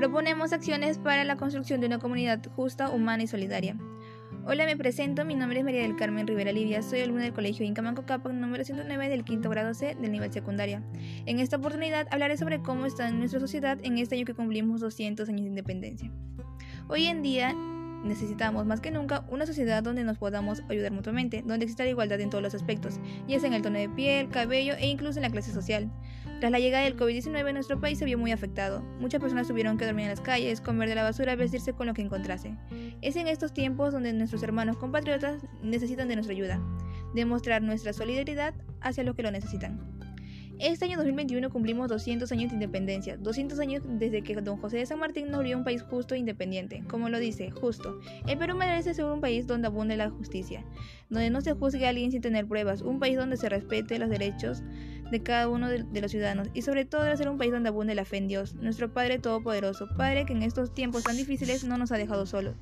Proponemos acciones para la construcción de una comunidad justa, humana y solidaria. Hola, me presento. Mi nombre es María del Carmen Rivera Livia. Soy alumna del Colegio Incamanco Capac número 109 del quinto grado C del nivel secundaria. En esta oportunidad hablaré sobre cómo está nuestra sociedad en este año que cumplimos 200 años de independencia. Hoy en día necesitamos más que nunca una sociedad donde nos podamos ayudar mutuamente, donde exista la igualdad en todos los aspectos, ya sea en el tono de piel, cabello e incluso en la clase social. Tras la llegada del COVID-19 nuestro país se vio muy afectado. Muchas personas tuvieron que dormir en las calles, comer de la basura, vestirse con lo que encontrase. Es en estos tiempos donde nuestros hermanos compatriotas necesitan de nuestra ayuda, demostrar nuestra solidaridad hacia los que lo necesitan. Este año 2021 cumplimos 200 años de independencia, 200 años desde que don José de San Martín nos dio un país justo e independiente. Como lo dice, justo. El Perú merece ser un país donde abunde la justicia, donde no se juzgue a alguien sin tener pruebas, un país donde se respete los derechos de cada uno de, los ciudadanos y sobre todo debe ser un país donde abunde la fe en Dios, nuestro Padre Todopoderoso, Padre que en estos tiempos tan difíciles no nos ha dejado solos.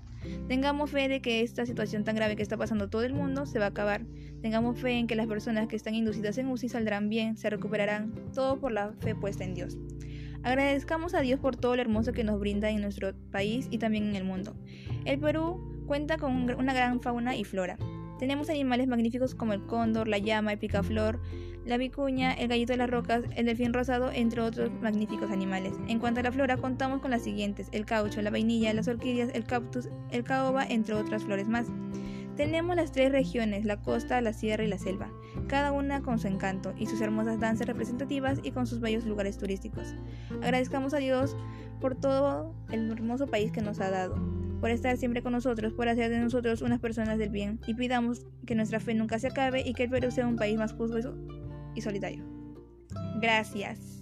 Tengamos fe de que esta situación tan grave que está pasando todo el mundo se va a acabar. Tengamos fe en que las personas que están inducidas en UCI saldrán bien, se recuperarán, todo por la fe puesta en Dios. Agradezcamos a Dios por todo lo hermoso que nos brinda en nuestro país y también en el mundo. El Perú cuenta con una gran fauna y flora. Tenemos animales magníficos como el cóndor, la llama, el picaflor, la vicuña, el gallito de las rocas, el delfín rosado, entre otros magníficos animales. En cuanto a la flora, contamos con las siguientes: el caucho, la vainilla, las orquídeas, el cactus, el caoba, entre otras flores más. Tenemos las tres regiones, la costa, la sierra y la selva, cada una con su encanto y sus hermosas danzas representativas y con sus bellos lugares turísticos. Agradezcamos a Dios por todo el hermoso país que nos ha dado, por estar siempre con nosotros, por hacer de nosotros unas personas del bien y pidamos que nuestra fe nunca se acabe y que el Perú sea un país más justo y solidario. Gracias.